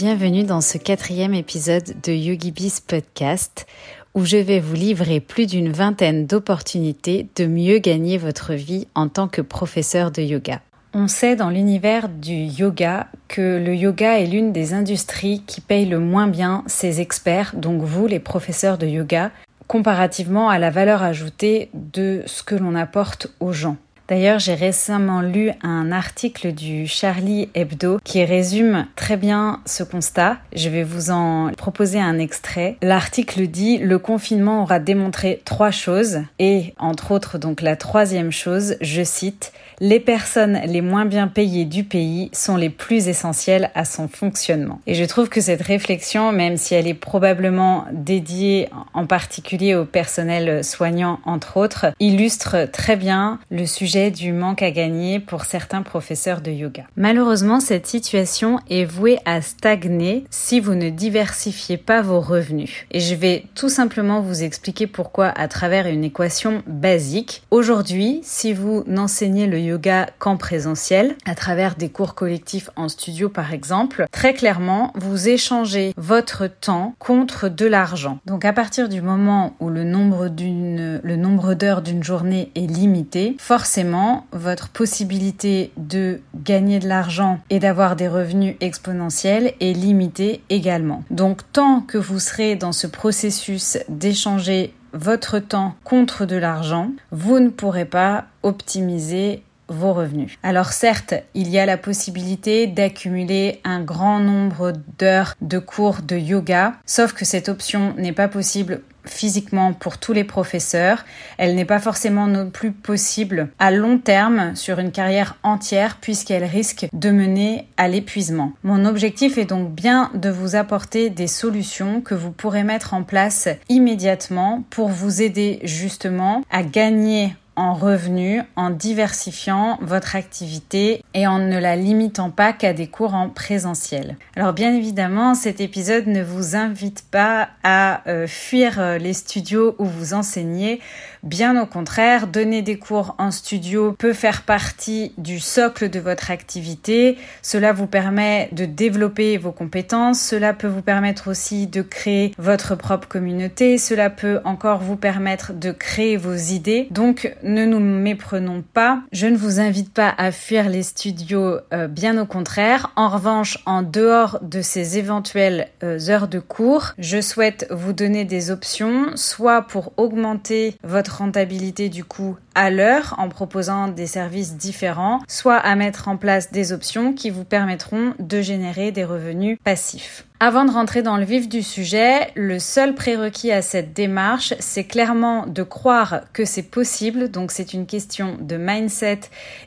Bienvenue dans ce quatrième épisode de YogiBiz Podcast où je vais vous livrer plus d'une vingtaine d'opportunités de mieux gagner votre vie en tant que professeur de yoga. On sait dans l'univers du yoga que le yoga est l'une des industries qui paye le moins bien ses experts, donc vous les professeurs de yoga, comparativement à la valeur ajoutée de ce que l'on apporte aux gens. D'ailleurs, j'ai récemment lu un article du Charlie Hebdo qui résume très bien ce constat. Je vais vous en proposer un extrait. L'article dit le confinement aura démontré trois choses et entre autres donc la troisième chose, je cite, les personnes les moins bien payées du pays sont les plus essentielles à son fonctionnement. Et je trouve que cette réflexion, même si elle est probablement dédiée en particulier au personnel soignant entre autres, illustre très bien le sujet du manque à gagner pour certains professeurs de yoga. Malheureusement, cette situation est vouée à stagner si vous ne diversifiez pas vos revenus. Et je vais tout simplement vous expliquer pourquoi à travers une équation basique. Aujourd'hui, si vous n'enseignez le yoga qu'en présentiel, à travers des cours collectifs en studio par exemple, très clairement, vous échangez votre temps contre de l'argent. Donc à partir du moment où le nombre d'une, le nombre d'heures d'une journée est limité, forcément votre possibilité de gagner de l'argent et d'avoir des revenus exponentiels est limitée également. Donc tant que vous serez dans ce processus d'échanger votre temps contre de l'argent, vous ne pourrez pas optimiser vos revenus. Alors certes, il y a la possibilité d'accumuler un grand nombre d'heures de cours de yoga, sauf que cette option n'est pas possible physiquement pour tous les professeurs. Elle n'est pas forcément non plus possible à long terme sur une carrière entière puisqu'elle risque de mener à l'épuisement. Mon objectif est donc bien de vous apporter des solutions que vous pourrez mettre en place immédiatement pour vous aider justement à gagner en revenus, en diversifiant votre activité et en ne la limitant pas qu'à des cours en présentiel. Alors bien évidemment, cet épisode ne vous invite pas à euh, fuir euh, les studios où vous enseignez. Bien au contraire, donner des cours en studio peut faire partie du socle de votre activité. Cela vous permet de développer vos compétences. Cela peut vous permettre aussi de créer votre propre communauté. Cela peut encore vous permettre de créer vos idées. Donc, ne nous méprenons pas. Je ne vous invite pas à fuir les studios, euh, bien au contraire. En revanche, en dehors de ces éventuelles euh, heures de cours, je souhaite vous donner des options, soit pour augmenter votre rentabilité du coup à l'heure en proposant des services différents, soit à mettre en place des options qui vous permettront de générer des revenus passifs. Avant de rentrer dans le vif du sujet, le seul prérequis à cette démarche, c'est clairement de croire que c'est possible. Donc c'est une question de mindset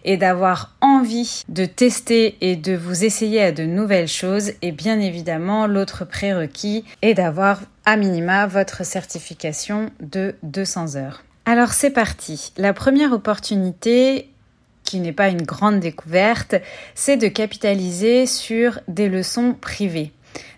et d'avoir envie de tester et de vous essayer à de nouvelles choses. Et bien évidemment, l'autre prérequis est d'avoir à minima votre certification de 200 heures. Alors c'est parti. La première opportunité qui n'est pas une grande découverte, c'est de capitaliser sur des leçons privées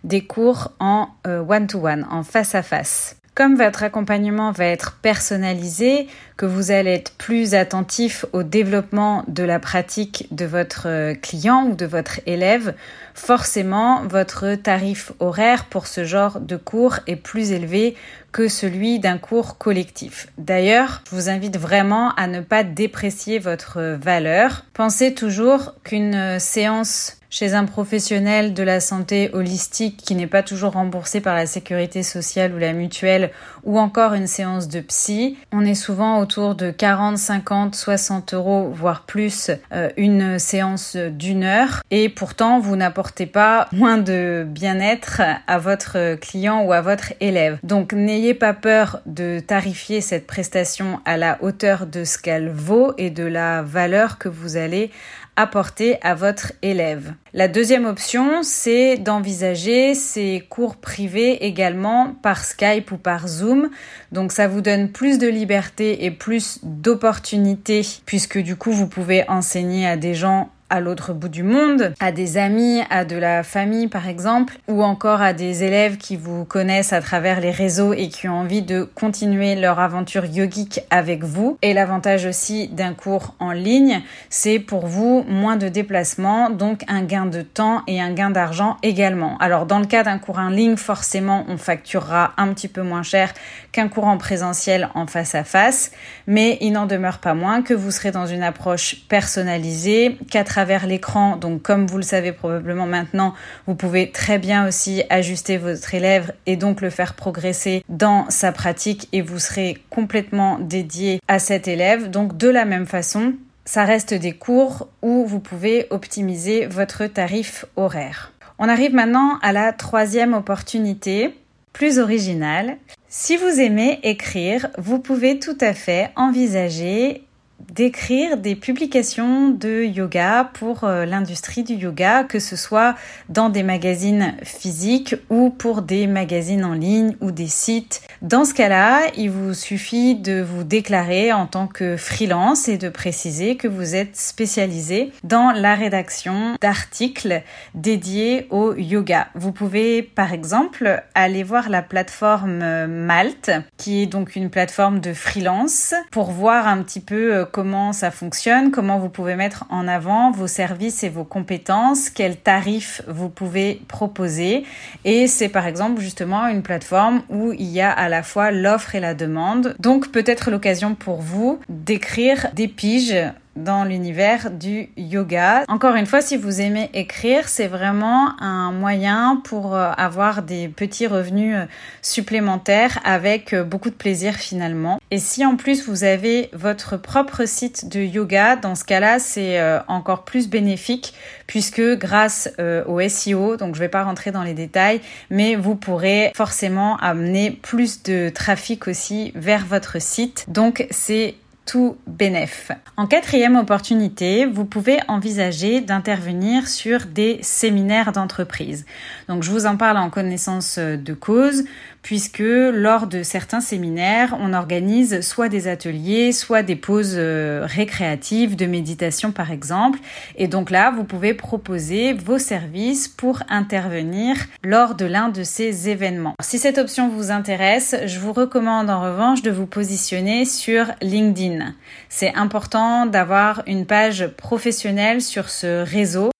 des cours en euh, one-to-one, en face à face. Comme votre accompagnement va être personnalisé, que vous allez être plus attentif au développement de la pratique de votre euh, client ou de votre élève, forcément votre tarif horaire pour ce genre de cours est plus élevé que celui d'un cours collectif. D'ailleurs, je vous invite vraiment à ne pas déprécier votre valeur. Pensez toujours qu'une séance chez un professionnel de la santé holistique qui n'est pas toujours remboursé par la sécurité sociale ou la mutuelle ou encore une séance de psy, on est souvent autour de 40, 50, 60 euros, voire plus, euh, une séance d'une heure. Et pourtant, vous n'apportez pas moins de bien-être à votre client ou à votre élève. Donc, n'ayez pas peur de tarifier cette prestation à la hauteur de ce qu'elle vaut et de la valeur que vous allez apporter à votre élève. La deuxième option, c'est d'envisager ces cours privés également par Skype ou par Zoom. Donc ça vous donne plus de liberté et plus d'opportunités puisque du coup vous pouvez enseigner à des gens à l'autre bout du monde, à des amis, à de la famille par exemple, ou encore à des élèves qui vous connaissent à travers les réseaux et qui ont envie de continuer leur aventure yogique avec vous. Et l'avantage aussi d'un cours en ligne, c'est pour vous moins de déplacements, donc un gain de temps et un gain d'argent également. Alors dans le cas d'un cours en ligne, forcément on facturera un petit peu moins cher qu'un cours en présentiel en face à face, mais il n'en demeure pas moins que vous serez dans une approche personnalisée qu'à travers l'écran. Donc comme vous le savez probablement maintenant, vous pouvez très bien aussi ajuster votre élève et donc le faire progresser dans sa pratique et vous serez complètement dédié à cet élève. Donc de la même façon, ça reste des cours où vous pouvez optimiser votre tarif horaire. On arrive maintenant à la troisième opportunité, plus originale. Si vous aimez écrire, vous pouvez tout à fait envisager d'écrire des publications de yoga pour euh, l'industrie du yoga, que ce soit dans des magazines physiques ou pour des magazines en ligne ou des sites. Dans ce cas-là, il vous suffit de vous déclarer en tant que freelance et de préciser que vous êtes spécialisé dans la rédaction d'articles dédiés au yoga. Vous pouvez par exemple aller voir la plateforme Malte, qui est donc une plateforme de freelance, pour voir un petit peu euh, comment ça fonctionne, comment vous pouvez mettre en avant vos services et vos compétences, quels tarifs vous pouvez proposer. Et c'est par exemple justement une plateforme où il y a à la fois l'offre et la demande. Donc peut-être l'occasion pour vous d'écrire des piges dans l'univers du yoga. Encore une fois, si vous aimez écrire, c'est vraiment un moyen pour euh, avoir des petits revenus euh, supplémentaires avec euh, beaucoup de plaisir finalement. Et si en plus vous avez votre propre site de yoga, dans ce cas-là, c'est encore plus bénéfique puisque grâce au SEO, donc je vais pas rentrer dans les détails, mais vous pourrez forcément amener plus de trafic aussi vers votre site. Donc c'est tout bénéf. En quatrième opportunité, vous pouvez envisager d'intervenir sur des séminaires d'entreprise. Donc je vous en parle en connaissance de cause puisque lors de certains séminaires, on organise soit des ateliers, soit des pauses euh, récréatives de méditation par exemple. Et donc là, vous pouvez proposer vos services pour intervenir lors de l'un de ces événements. Si cette option vous intéresse, je vous recommande en revanche de vous positionner sur LinkedIn. C'est important d'avoir une page professionnelle sur ce réseau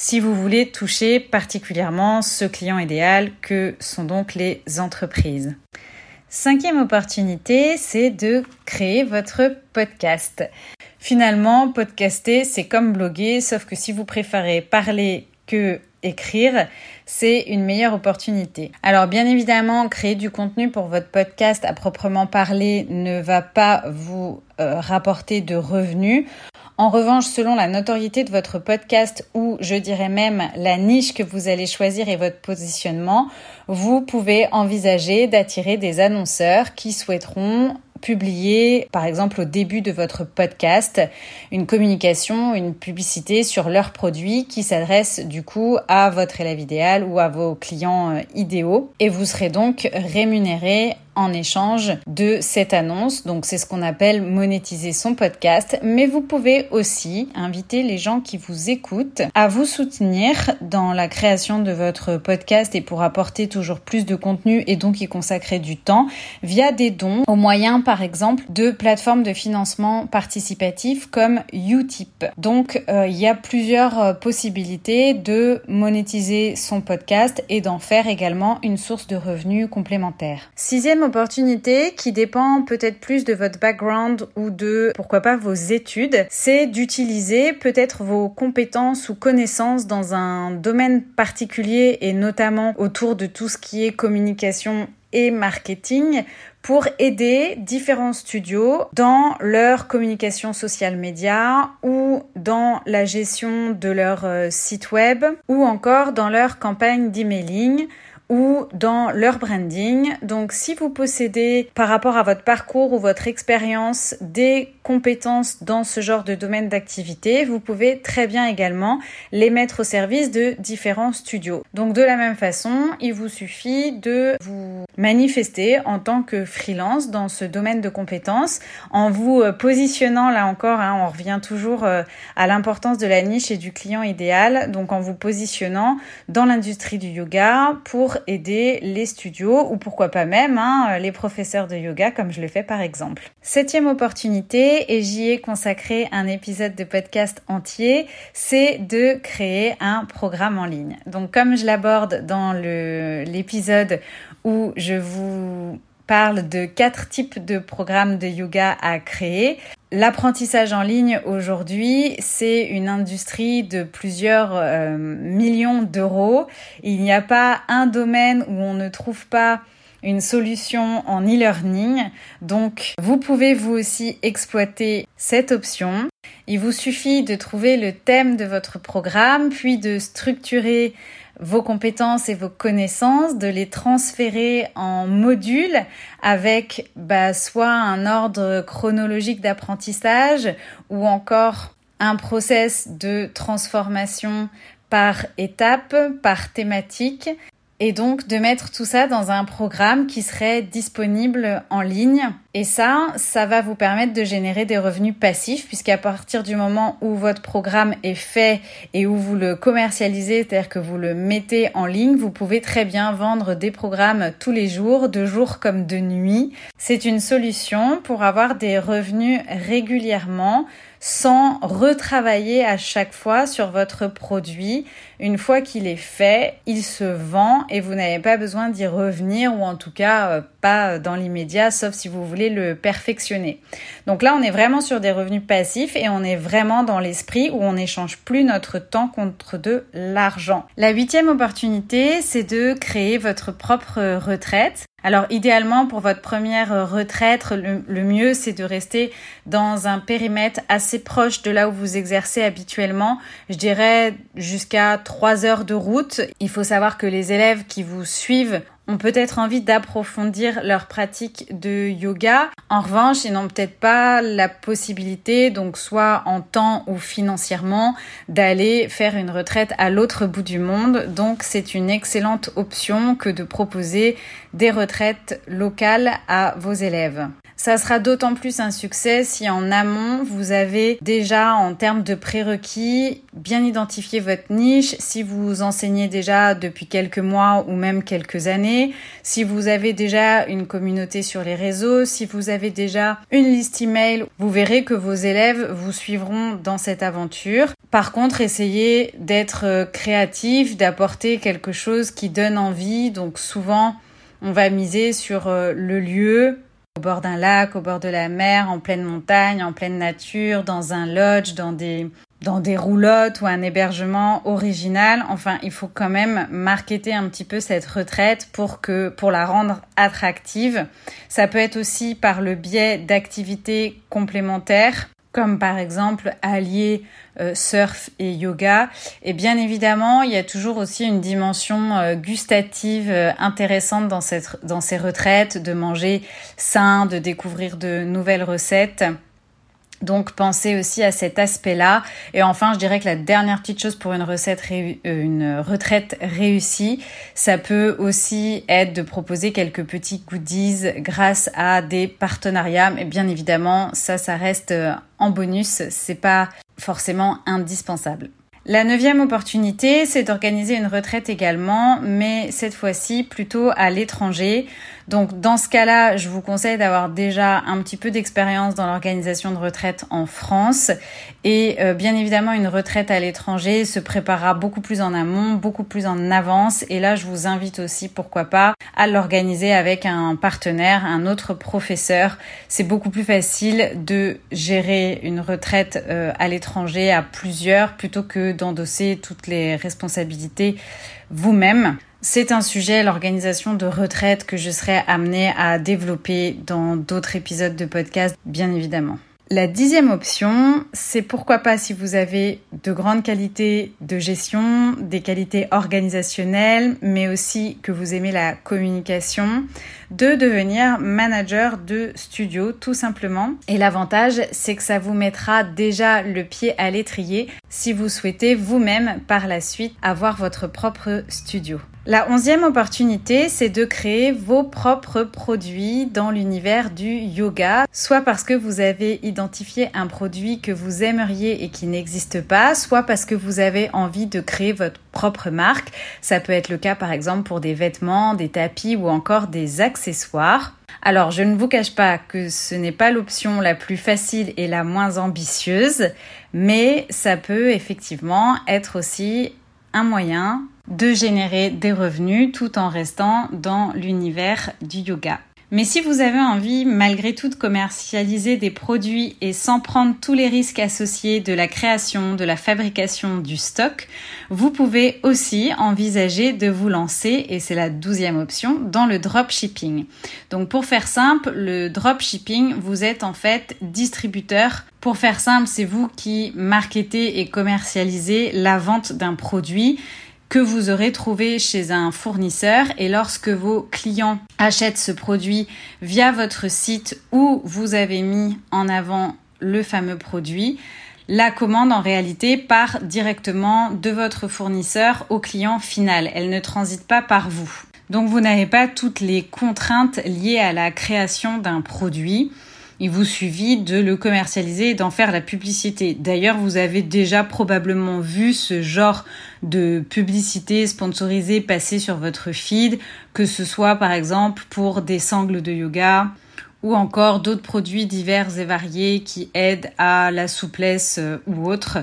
si vous voulez toucher particulièrement ce client idéal que sont donc les entreprises. Cinquième opportunité, c'est de créer votre podcast. Finalement, podcaster, c'est comme bloguer, sauf que si vous préférez parler que écrire, c'est une meilleure opportunité. Alors bien évidemment, créer du contenu pour votre podcast à proprement parler ne va pas vous euh, rapporter de revenus. En revanche, selon la notoriété de votre podcast ou je dirais même la niche que vous allez choisir et votre positionnement, vous pouvez envisager d'attirer des annonceurs qui souhaiteront publier, par exemple au début de votre podcast, une communication, une publicité sur leurs produits qui s'adresse du coup à votre élève idéal ou à vos clients euh, idéaux. Et vous serez donc rémunéré en échange de cette annonce. Donc c'est ce qu'on appelle monétiser son podcast. Mais vous pouvez aussi inviter les gens qui vous écoutent à vous soutenir dans la création de votre podcast et pour apporter toujours plus de contenu et donc y consacrer du temps via des dons au moyen par exemple de plateformes de financement participatif comme Utip. Donc euh, il y a plusieurs euh, possibilités de monétiser son podcast et d'en faire également une source de revenus complémentaire. Sixième opportunité qui dépend peut-être plus de votre background ou de pourquoi pas vos études, c'est d'utiliser peut-être vos compétences ou connaissances dans un domaine particulier et notamment autour de tout ce qui est communication et marketing pour aider différents studios dans leur communication social média ou dans la gestion de leur euh, site web ou encore dans leur campagne d'emailing ou dans leur branding. Donc si vous possédez par rapport à votre parcours ou votre expérience des compétences dans ce genre de domaine d'activité, vous pouvez très bien également les mettre au service de différents studios. Donc de la même façon, il vous suffit de vous manifester en tant que freelance dans ce domaine de compétences en vous euh, positionnant là encore, hein, on revient toujours euh, à l'importance de la niche et du client idéal, donc en vous positionnant dans l'industrie du yoga pour aider les studios ou pourquoi pas même hein, les professeurs de yoga comme je le fais par exemple. Septième opportunité, et j'y ai consacré un épisode de podcast entier, c'est de créer un programme en ligne. Donc comme je l'aborde dans l'épisode où je vous parle de quatre types de programmes de yoga à créer. L'apprentissage en ligne aujourd'hui, c'est une industrie de plusieurs euh, millions d'euros. Il n'y a pas un domaine où on ne trouve pas une solution en e-learning. Donc, vous pouvez vous aussi exploiter cette option. Il vous suffit de trouver le thème de votre programme, puis de structurer vos compétences et vos connaissances, de les transférer en modules avec bah, soit un ordre chronologique d'apprentissage ou encore un process de transformation par étape, par thématique et donc de mettre tout ça dans un programme qui serait disponible en ligne. Et ça, ça va vous permettre de générer des revenus passifs puisqu'à partir du moment où votre programme est fait et où vous le commercialisez, c'est-à-dire que vous le mettez en ligne, vous pouvez très bien vendre des programmes tous les jours, de jour comme de nuit. C'est une solution pour avoir des revenus régulièrement sans retravailler à chaque fois sur votre produit. Une fois qu'il est fait, il se vend et vous n'avez pas besoin d'y revenir ou en tout cas euh, pas dans l'immédiat, sauf si vous voulez le perfectionner. Donc là, on est vraiment sur des revenus passifs et on est vraiment dans l'esprit où on n'échange plus notre temps contre de l'argent. La huitième opportunité, c'est de créer votre propre retraite. Alors idéalement pour votre première retraite, le, mieux c'est de rester dans un périmètre assez proche de là où vous exercez habituellement. Je dirais jusqu'à trois heures de route. Il faut savoir que les élèves qui vous suivent ont peut-être envie d'approfondir leur pratique de yoga. En revanche, ils n'ont peut-être pas la possibilité, donc soit en temps ou financièrement, d'aller faire une retraite à l'autre bout du monde. Donc c'est une excellente option que de proposer des retraites locales à vos élèves. Ça sera d'autant plus un succès si en amont, vous avez déjà en termes de prérequis bien identifié votre niche, si vous enseignez déjà depuis quelques mois ou même quelques années, si vous avez déjà une communauté sur les réseaux, si vous avez déjà une liste email, vous verrez que vos élèves vous suivront dans cette aventure. Par contre, essayez d'être créatif, d'apporter quelque chose qui donne envie. Donc souvent, on va miser sur euh, le lieu, au bord d'un lac, au bord de la mer, en pleine montagne, en pleine nature, dans un lodge, dans des dans roulottes ou un hébergement original. Enfin, il faut quand même marketer un petit peu cette retraite pour que pour la rendre attractive. Ça peut être aussi par le biais d'activités complémentaires comme par exemple allier euh, surf et yoga. Et bien évidemment, il y a toujours aussi une dimension euh, gustative euh, intéressante dans, cette, dans ces retraites, de manger sain, de découvrir de nouvelles recettes. Donc pensez aussi à cet aspect-là. Et enfin, je dirais que la dernière petite chose pour euh, une retraite réussie, ça peut aussi être de proposer quelques petits goodies grâce à des partenariats. Mais bien évidemment, ça, ça reste euh, en bonus. C'est pas forcément indispensable. La neuvième opportunité, c'est d'organiser une retraite également, mais cette fois-ci plutôt à l'étranger. Donc dans ce cas-là, je vous conseille d'avoir déjà un petit peu d'expérience dans l'organisation de retraite en France et euh, bien évidemment une retraite à l'étranger se préparera beaucoup plus en amont, beaucoup plus en avance et là je vous invite aussi pourquoi pas à l'organiser avec un partenaire, un autre professeur. C'est beaucoup plus facile de gérer une retraite euh, à l'étranger à plusieurs plutôt que d'endosser toutes les responsabilités vous-même. C'est un sujet, l'organisation de retraite, que je serai amenée à développer dans d'autres épisodes de podcast, bien évidemment. La dixième option, c'est pourquoi pas si vous avez de grandes qualités de gestion, des qualités organisationnelles, mais aussi que vous aimez la communication, de devenir manager de studio tout simplement. Et l'avantage, c'est que ça vous mettra déjà le pied à l'étrier si vous souhaitez vous-même par la suite avoir votre propre studio. La onzième opportunité, c'est de créer vos propres produits dans l'univers du yoga, soit parce que vous avez identifié un produit que vous aimeriez et qui n'existe pas, soit parce que vous avez envie de créer votre propre marque. Ça peut être le cas par exemple pour des vêtements, des tapis ou encore des accessoires. Alors, je ne vous cache pas que ce n'est pas l'option la plus facile et la moins ambitieuse, mais ça peut effectivement être aussi un moyen de générer des revenus tout en restant dans l'univers du yoga. Mais si vous avez envie, malgré tout, de commercialiser des produits et sans prendre tous les risques associés de la création, de la fabrication, du stock, vous pouvez aussi envisager de vous lancer, et c'est la douzième option, dans le dropshipping. Donc pour faire simple, le dropshipping, vous êtes en fait distributeur pour faire simple, c'est vous qui marketez et commercialisez la vente d'un produit que vous aurez trouvé chez un fournisseur et lorsque vos clients achètent ce produit via votre site où vous avez mis en avant le fameux produit, la commande en réalité part directement de votre fournisseur au client final. Elle ne transite pas par vous. Donc vous n'avez pas toutes les contraintes liées à la création d'un produit il vous suffit de le commercialiser et d'en faire la publicité. D'ailleurs, vous avez déjà probablement vu ce genre de publicité sponsorisée passer sur votre feed, que ce soit par exemple pour des sangles de yoga ou encore d'autres produits divers et variés qui aident à la souplesse euh, ou autre.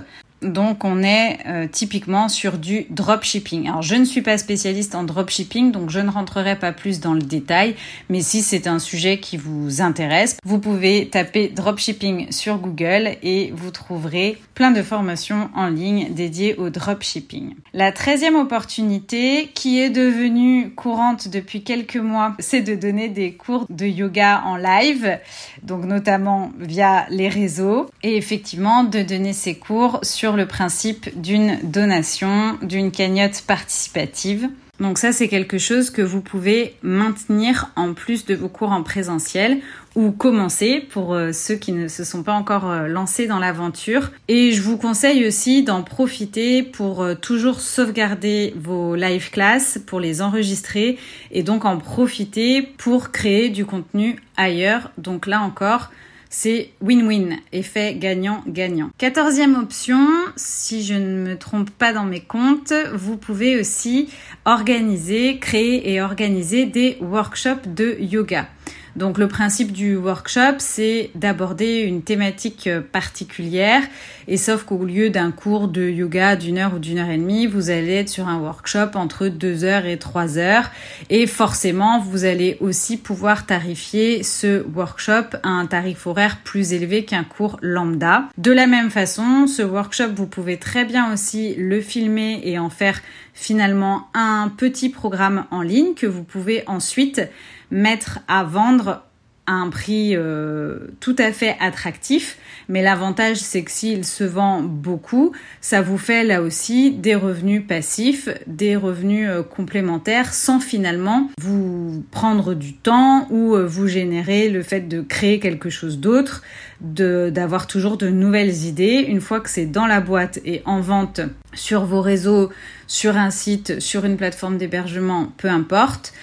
Donc on est euh, typiquement sur du dropshipping. Alors je ne suis pas spécialiste en dropshipping, donc je ne rentrerai pas plus dans le détail, mais si c'est un sujet qui vous intéresse, vous pouvez taper dropshipping sur Google et vous trouverez plein de formations en ligne dédiées au dropshipping. La treizième opportunité qui est devenue courante depuis quelques mois, c'est de donner des cours de yoga en live, donc notamment via les réseaux, et effectivement de donner ces cours sur le principe d'une donation, d'une cagnotte participative. Donc ça, c'est quelque chose que vous pouvez maintenir en plus de vos cours en présentiel ou commencer pour euh, ceux qui ne se sont pas encore euh, lancés dans l'aventure. Et je vous conseille aussi d'en profiter pour euh, toujours sauvegarder vos live classes, pour les enregistrer et donc en profiter pour créer du contenu ailleurs. Donc là encore, c'est win-win, effet gagnant-gagnant. Quatorzième option, si je ne me trompe pas dans mes comptes, vous pouvez aussi organiser, créer et organiser des workshops de yoga. Donc le principe du workshop, c'est d'aborder une thématique particulière et sauf qu'au lieu d'un cours de yoga d'une heure ou d'une heure et demie, vous allez être sur un workshop entre deux heures et trois heures et forcément vous allez aussi pouvoir tarifier ce workshop à un tarif horaire plus élevé qu'un cours lambda. De la même façon, ce workshop, vous pouvez très bien aussi le filmer et en faire finalement un petit programme en ligne que vous pouvez ensuite mettre à vendre un prix euh, tout à fait attractif. Mais l'avantage, c'est que s'il se vend beaucoup, ça vous fait là aussi des revenus passifs, des revenus euh, complémentaires sans finalement vous prendre du temps ou euh, vous générer le fait de créer quelque chose d'autre, d'avoir toujours de nouvelles idées. Une fois que c'est dans la boîte et en vente sur vos réseaux, sur un site, sur une plateforme d'hébergement, peu importe,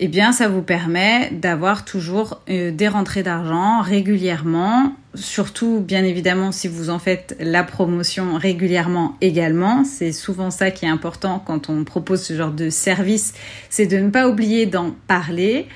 eh bien, ça vous permet d'avoir toujours euh, des rentrées d'argent régulièrement, surtout bien évidemment si vous en faites la promotion régulièrement également. C'est souvent ça qui est important quand on propose ce genre de service, c'est de ne pas oublier d'en parler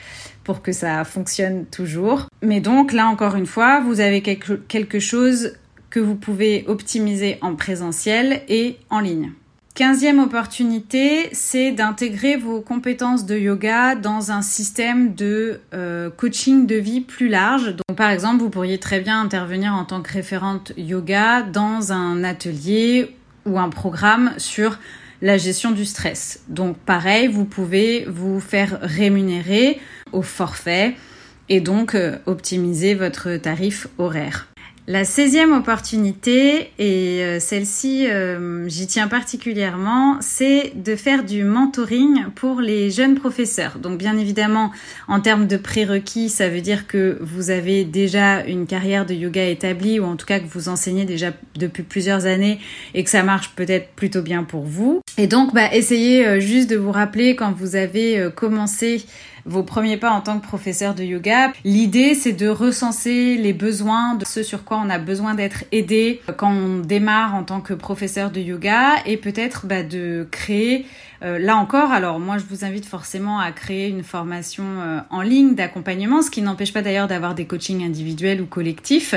pour que ça fonctionne toujours. Mais donc là encore une fois, vous avez quelque chose que vous pouvez optimiser en présentiel et en ligne. Quinzième opportunité, c'est d'intégrer vos compétences de yoga dans un système de euh, coaching de vie plus large. Donc, par exemple, vous pourriez très bien intervenir en tant que référente yoga dans un atelier ou un programme sur la gestion du stress. Donc, pareil, vous pouvez vous faire rémunérer au forfait et donc euh, optimiser votre tarif horaire. La 16e opportunité, et euh, celle-ci euh, j'y tiens particulièrement, c'est de faire du mentoring pour les jeunes professeurs. Donc bien évidemment, en termes de prérequis, ça veut dire que vous avez déjà une carrière de yoga établie, ou en tout cas que vous enseignez déjà depuis plusieurs années et que ça marche peut-être plutôt bien pour vous. Et donc, bah, essayez euh, juste de vous rappeler quand vous avez commencé vos premiers pas en tant que professeur de yoga. L'idée, c'est de recenser les besoins de ce sur quoi on a besoin d'être aidé quand on démarre en tant que professeur de yoga et peut-être bah, de créer euh, là encore, alors moi je vous invite forcément à créer une formation euh, en ligne d'accompagnement, ce qui n'empêche pas d'ailleurs d'avoir des coachings individuels ou collectifs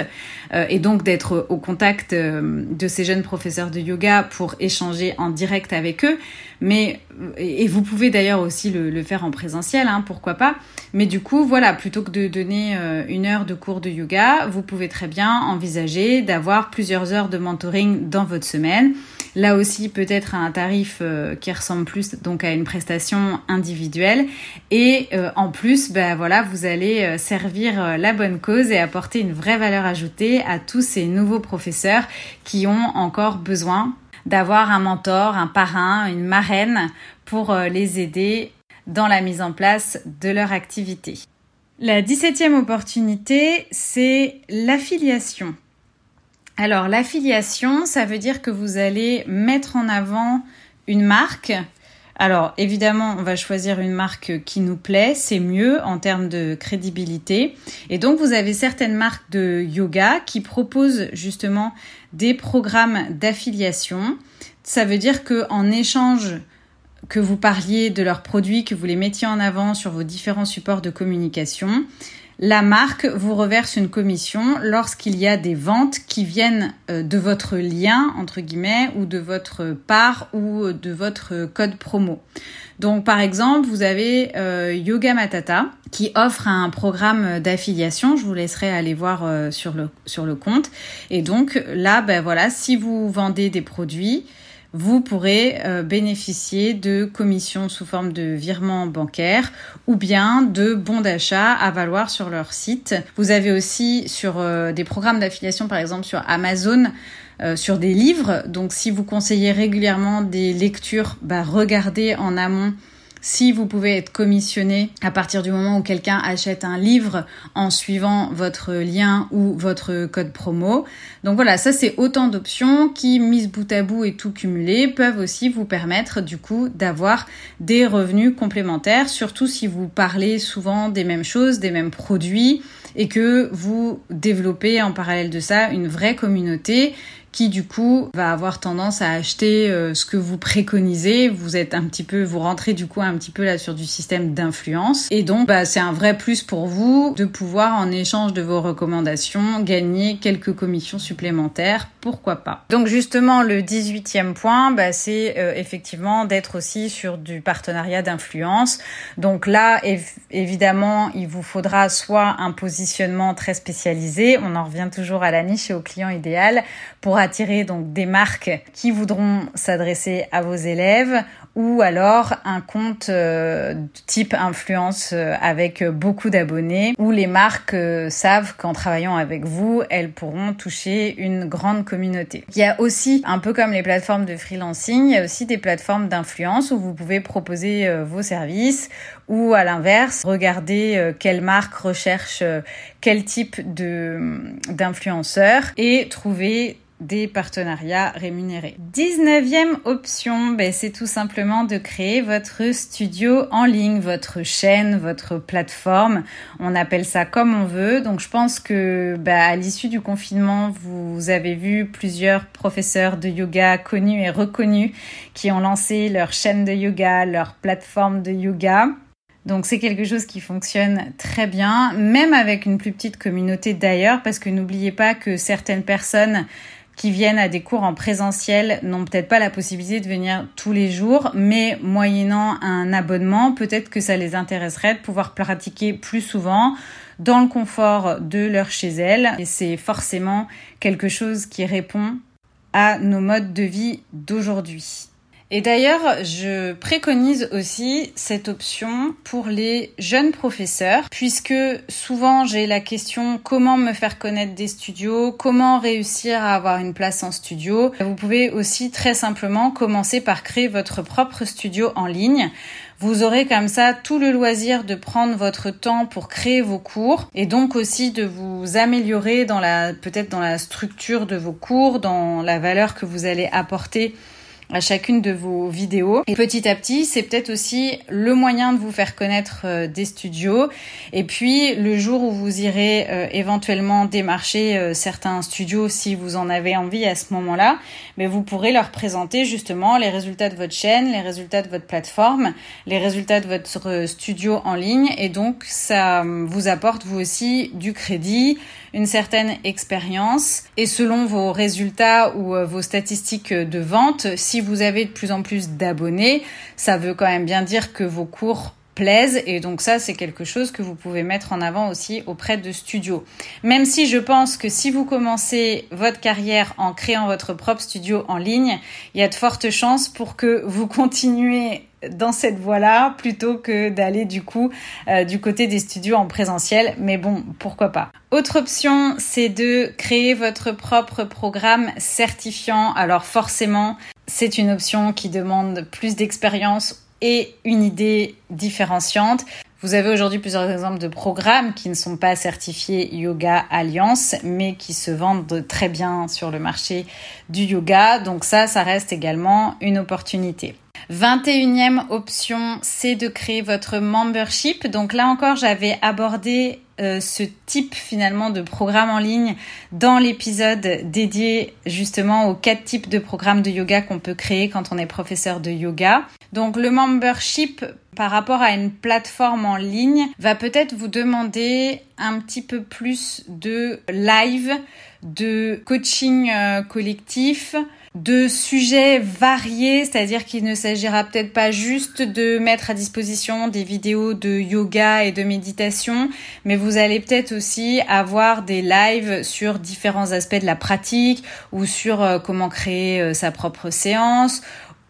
euh, et donc d'être au contact de ces jeunes professeurs de yoga pour échanger en direct avec eux. Mais et vous pouvez d'ailleurs aussi le, faire en présentiel, hein, pourquoi pas. Mais du coup, voilà, plutôt que de donner une heure de cours de yoga, vous pouvez très bien envisager d'avoir plusieurs heures de mentoring dans votre semaine. Là aussi, peut-être un tarif qui ressemble plus donc à une prestation individuelle. Et euh, en plus, ben voilà, vous allez euh, servir euh, la bonne cause et apporter une vraie valeur ajoutée à tous ces nouveaux professeurs qui ont encore besoin d'avoir un mentor, un parrain, une marraine pour les aider dans la mise en place de leur activité. La 17e opportunité, c'est l'affiliation. Alors l'affiliation, ça veut dire que vous allez mettre en avant une marque alors évidemment, on va choisir une marque qui nous plaît, c'est mieux en termes de crédibilité. Et donc vous avez certaines marques de yoga qui proposent justement des programmes d'affiliation. Ça veut dire que en échange que vous parliez de leurs produits, que vous les mettiez en avant sur vos différents supports de communication, la marque vous reverse une commission lorsqu'il y a des ventes qui viennent euh, de votre lien, entre guillemets, ou de votre part ou euh, de votre code promo. Donc par exemple, vous avez euh, Yoga Matata qui offre un programme d'affiliation. Je vous laisserai aller voir sur, le, sur le compte. Et donc là, ben voilà, si vous vendez des produits, vous pourrez euh, bénéficier de commissions sous forme de virement bancaire ou bien de bons d'achat à valoir sur leur site. Vous avez aussi sur euh, des programmes d'affiliation, par exemple sur Amazon, euh, sur des livres. Donc si vous conseillez régulièrement des lectures, bah, regardez en amont si vous pouvez être commissionné à partir du moment où quelqu'un achète un livre en suivant votre lien ou votre code promo. Donc voilà, ça c'est autant d'options qui, mises bout à bout et tout cumulé, peuvent aussi vous permettre du coup d'avoir des revenus complémentaires, surtout si vous parlez souvent des mêmes choses, des mêmes produits et que vous développez en parallèle de ça une vraie communauté qui du coup va avoir tendance à acheter euh, ce que vous préconisez. Vous êtes un petit peu, vous rentrez du coup un petit peu là sur du système d'influence. Et donc, bah, c'est un vrai plus pour vous de pouvoir, en échange de vos recommandations, gagner quelques commissions supplémentaires. Pourquoi pas? Donc justement, le 18e point, bah, c'est euh, effectivement d'être aussi sur du partenariat d'influence. Donc là, évidemment, il vous faudra soit un positionnement très spécialisé, on en revient toujours à la niche et au client idéal, pour attirer donc des marques qui voudront s'adresser à vos élèves ou alors un compte euh, type influence euh, avec beaucoup d'abonnés où les marques euh, savent qu'en travaillant avec vous, elles pourront toucher une grande communauté. Il y a aussi, un peu comme les plateformes de freelancing, il y a aussi des plateformes d'influence où vous pouvez proposer vos services ou à l'inverse, regarder quelle marque recherche quel type d'influenceur et trouver des partenariats rémunérés. 19e option, ben, c'est tout simplement de créer votre studio en ligne, votre chaîne, votre plateforme. On appelle ça comme on veut. Donc je pense que ben, à l'issue du confinement, vous avez vu plusieurs professeurs de yoga connus et reconnus qui ont lancé leur chaîne de yoga, leur plateforme de yoga. Donc c'est quelque chose qui fonctionne très bien, même avec une plus petite communauté d'ailleurs, parce que n'oubliez pas que certaines personnes qui viennent à des cours en présentiel n'ont peut-être pas la possibilité de venir tous les jours, mais moyennant un abonnement, peut-être que ça les intéresserait de pouvoir pratiquer plus souvent dans le confort de leur chez elles. Et c'est forcément quelque chose qui répond à nos modes de vie d'aujourd'hui. Et d'ailleurs, je préconise aussi cette option pour les jeunes professeurs, puisque souvent j'ai la question comment me faire connaître des studios, comment réussir à avoir une place en studio? Vous pouvez aussi très simplement commencer par créer votre propre studio en ligne. Vous aurez comme ça tout le loisir de prendre votre temps pour créer vos cours et donc aussi de vous améliorer la peut-être dans la structure de vos cours, dans la valeur que vous allez apporter à chacune de vos vidéos. Et petit à petit, c'est peut-être aussi le moyen de vous faire connaître euh, des studios. Et puis, le jour où vous irez euh, éventuellement démarcher euh, certains studios, si vous en avez envie à ce moment-là, mais vous pourrez leur présenter justement les résultats de votre chaîne, les résultats de votre plateforme, les résultats de votre studio en ligne. Et donc, ça vous apporte vous aussi du crédit, une certaine expérience. Et selon vos résultats ou vos statistiques de vente, si vous avez de plus en plus d'abonnés, ça veut quand même bien dire que vos cours plaisent et donc ça c'est quelque chose que vous pouvez mettre en avant aussi auprès de studios. Même si je pense que si vous commencez votre carrière en créant votre propre studio en ligne, il y a de fortes chances pour que vous continuez dans cette voie-là plutôt que d'aller du coup euh, du côté des studios en présentiel. Mais bon, pourquoi pas. Autre option, c'est de créer votre propre programme certifiant. Alors forcément, c'est une option qui demande plus d'expérience une idée différenciante. Vous avez aujourd'hui plusieurs exemples de programmes qui ne sont pas certifiés Yoga Alliance, mais qui se vendent très bien sur le marché du yoga. Donc ça, ça reste également une opportunité. 21e option, c'est de créer votre membership. Donc là encore, j'avais abordé euh, ce type finalement de programme en ligne dans l'épisode dédié justement aux quatre types de programmes de yoga qu'on peut créer quand on est professeur de yoga. Donc le membership par rapport à une plateforme en ligne va peut-être vous demander un petit peu plus de live, de coaching euh, collectif, de sujets variés, c'est-à-dire qu'il ne s'agira peut-être pas juste de mettre à disposition des vidéos de yoga et de méditation, mais vous allez peut-être aussi avoir des lives sur différents aspects de la pratique ou sur euh, comment créer euh, sa propre séance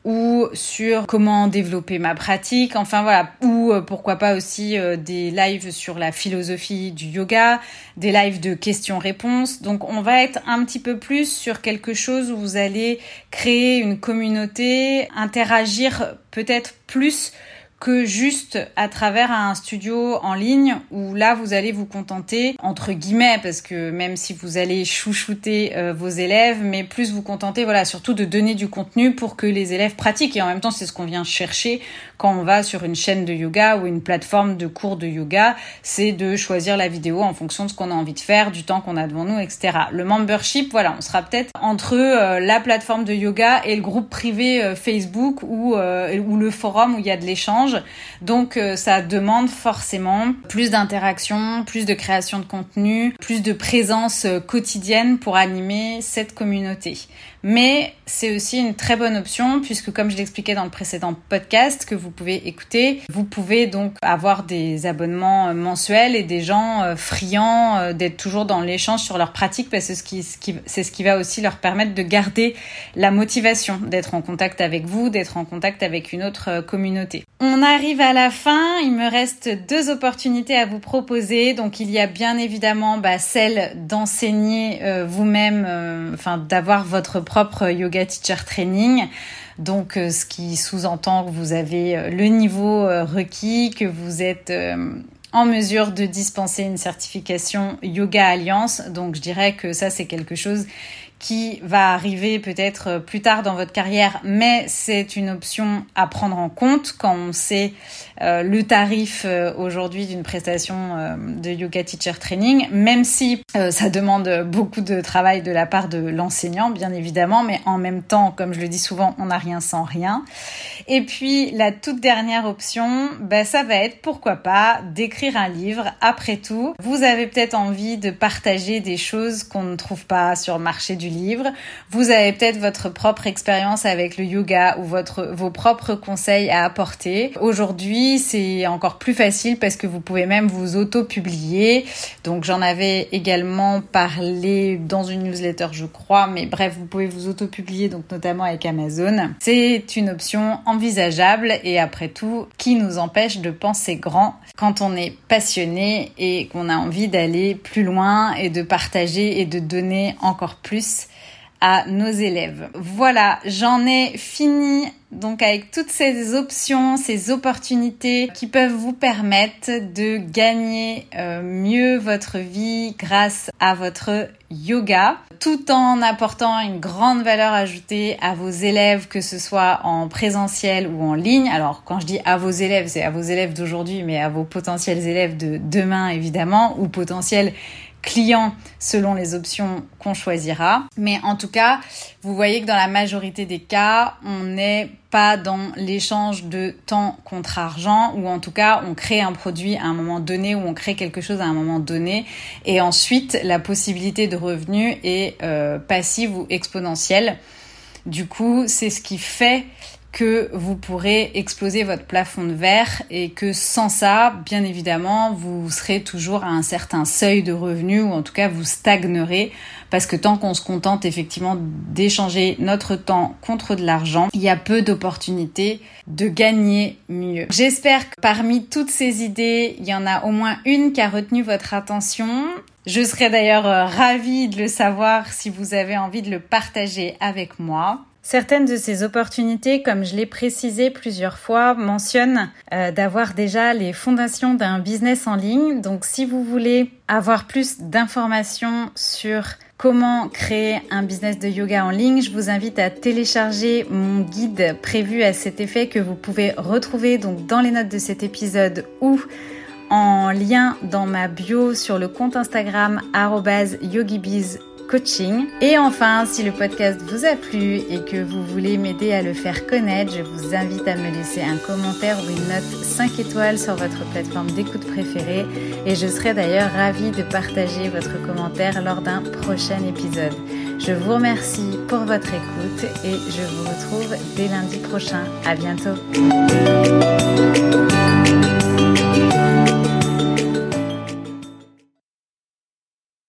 ou sur comment développer ma pratique, enfin voilà, ou euh, pourquoi pas aussi euh, des lives sur la philosophie du yoga, des lives de questions-réponses. Donc on va être un petit peu plus sur quelque chose où vous allez créer une communauté, interagir peut-être plus que juste à travers un studio en ligne où là vous allez vous contenter entre guillemets parce que même si vous allez chouchouter euh, vos élèves mais plus vous contenter voilà surtout de donner du contenu pour que les élèves pratiquent. Et en même temps c'est ce qu'on vient chercher quand on va sur une chaîne de yoga ou une plateforme de cours de yoga c'est de choisir la vidéo en fonction de ce qu'on a envie de faire du temps qu'on a devant nous etc le membership voilà on sera peut-être entre euh, la plateforme de yoga et le groupe privé euh, Facebook ou ou le forum où il y a de l'échange donc euh, ça demande forcément plus d'interaction, plus de création de contenu, plus de présence euh, quotidienne pour animer cette communauté. Mais c'est aussi une très bonne option puisque comme je l'expliquais dans le précédent podcast que pouvez écouter, vous pouvez donc avoir des abonnements euh, mensuels et des gens friands d'être toujours dans l'échange sur leur pratique parce que c'est ce qui va aussi leur permettre de garder la motivation d'être en contact avec vous, d'être en contact avec une autre communauté. On arrive à la fin, il me reste deux opportunités à vous proposer. Donc il y a bien évidemment bah, celle d'enseigner euh, vous-même, euh, enfin d'avoir votre propre yoga teacher training. Donc euh, ce qui sous-entend que vous avez le niveau requis, que vous êtes en mesure de dispenser une certification Yoga Alliance. Donc je dirais que ça c'est quelque chose qui va arriver peut-être plus tard dans votre carrière, mais c'est une option à prendre en compte quand on sait euh, le tarif euh, aujourd'hui d'une prestation euh, de yoga teacher training, même si ça demande beaucoup de travail de la part de l'enseignant, bien évidemment, mais en même temps, comme je le dis souvent, on n'a rien sans rien. Et puis la toute dernière option, ben, ça va être pourquoi pas d'écrire un livre. Après tout, vous avez peut-être envie de partager des choses qu'on ne trouve pas sur le marché du livre. Vous avez peut-être votre propre expérience avec le yoga ou votre, vos propres conseils à apporter. Aujourd'hui, c'est encore plus facile parce que vous pouvez même vous auto-publier. Donc j'en avais également parlé dans une newsletter, je crois, mais bref, vous pouvez vous auto-publier, donc notamment avec Amazon. C'est une option envisageable et après tout, qui nous empêche de penser grand quand on est passionné et qu'on a envie d'aller plus loin et de partager et de donner encore plus à nos élèves. Voilà, j'en ai fini donc avec toutes ces options, ces opportunités qui peuvent vous permettre de gagner euh, mieux votre vie grâce à votre yoga, tout en apportant une grande valeur ajoutée à vos élèves, que ce soit en présentiel ou en ligne. Alors quand je dis à vos élèves, c'est à vos élèves d'aujourd'hui, mais à vos potentiels élèves de demain évidemment, ou potentiels clients selon les options qu'on choisira. Mais en tout cas, vous voyez que dans la majorité des cas, on n'est pas dans l'échange de temps contre argent, ou en tout cas, on crée un produit à un moment donné, ou on crée quelque chose à un moment donné, et ensuite, la possibilité de revenu est euh, passive ou exponentielle. Du coup, c'est ce qui fait que vous pourrez exploser votre plafond de verre et que sans ça, bien évidemment, vous serez toujours à un certain seuil de revenus ou en tout cas vous stagnerez parce que tant qu'on se contente effectivement d'échanger notre temps contre de l'argent, il y a peu d'opportunités de gagner mieux. J'espère que parmi toutes ces idées, il y en a au moins une qui a retenu votre attention. Je serais d'ailleurs euh, ravie de le savoir si vous avez envie de le partager avec moi. Certaines de ces opportunités, comme je l'ai précisé plusieurs fois, mentionnent euh, d'avoir déjà les fondations d'un business en ligne. Donc si vous voulez avoir plus d'informations sur comment créer un business de yoga en ligne, je vous invite à télécharger mon guide prévu à cet effet que vous pouvez retrouver dans les notes de cet épisode ou en lien dans ma bio sur le compte Instagram yogibiz coaching. Et enfin, si le podcast vous a plu et que vous voulez m'aider à le faire connaître, je vous invite à me laisser un commentaire ou une note 5 étoiles sur votre plateforme d'écoute préférée. Et je serai d'ailleurs ravie de partager votre commentaire lors d'un prochain épisode. Je vous remercie pour votre écoute et je vous retrouve dès lundi prochain. À bientôt.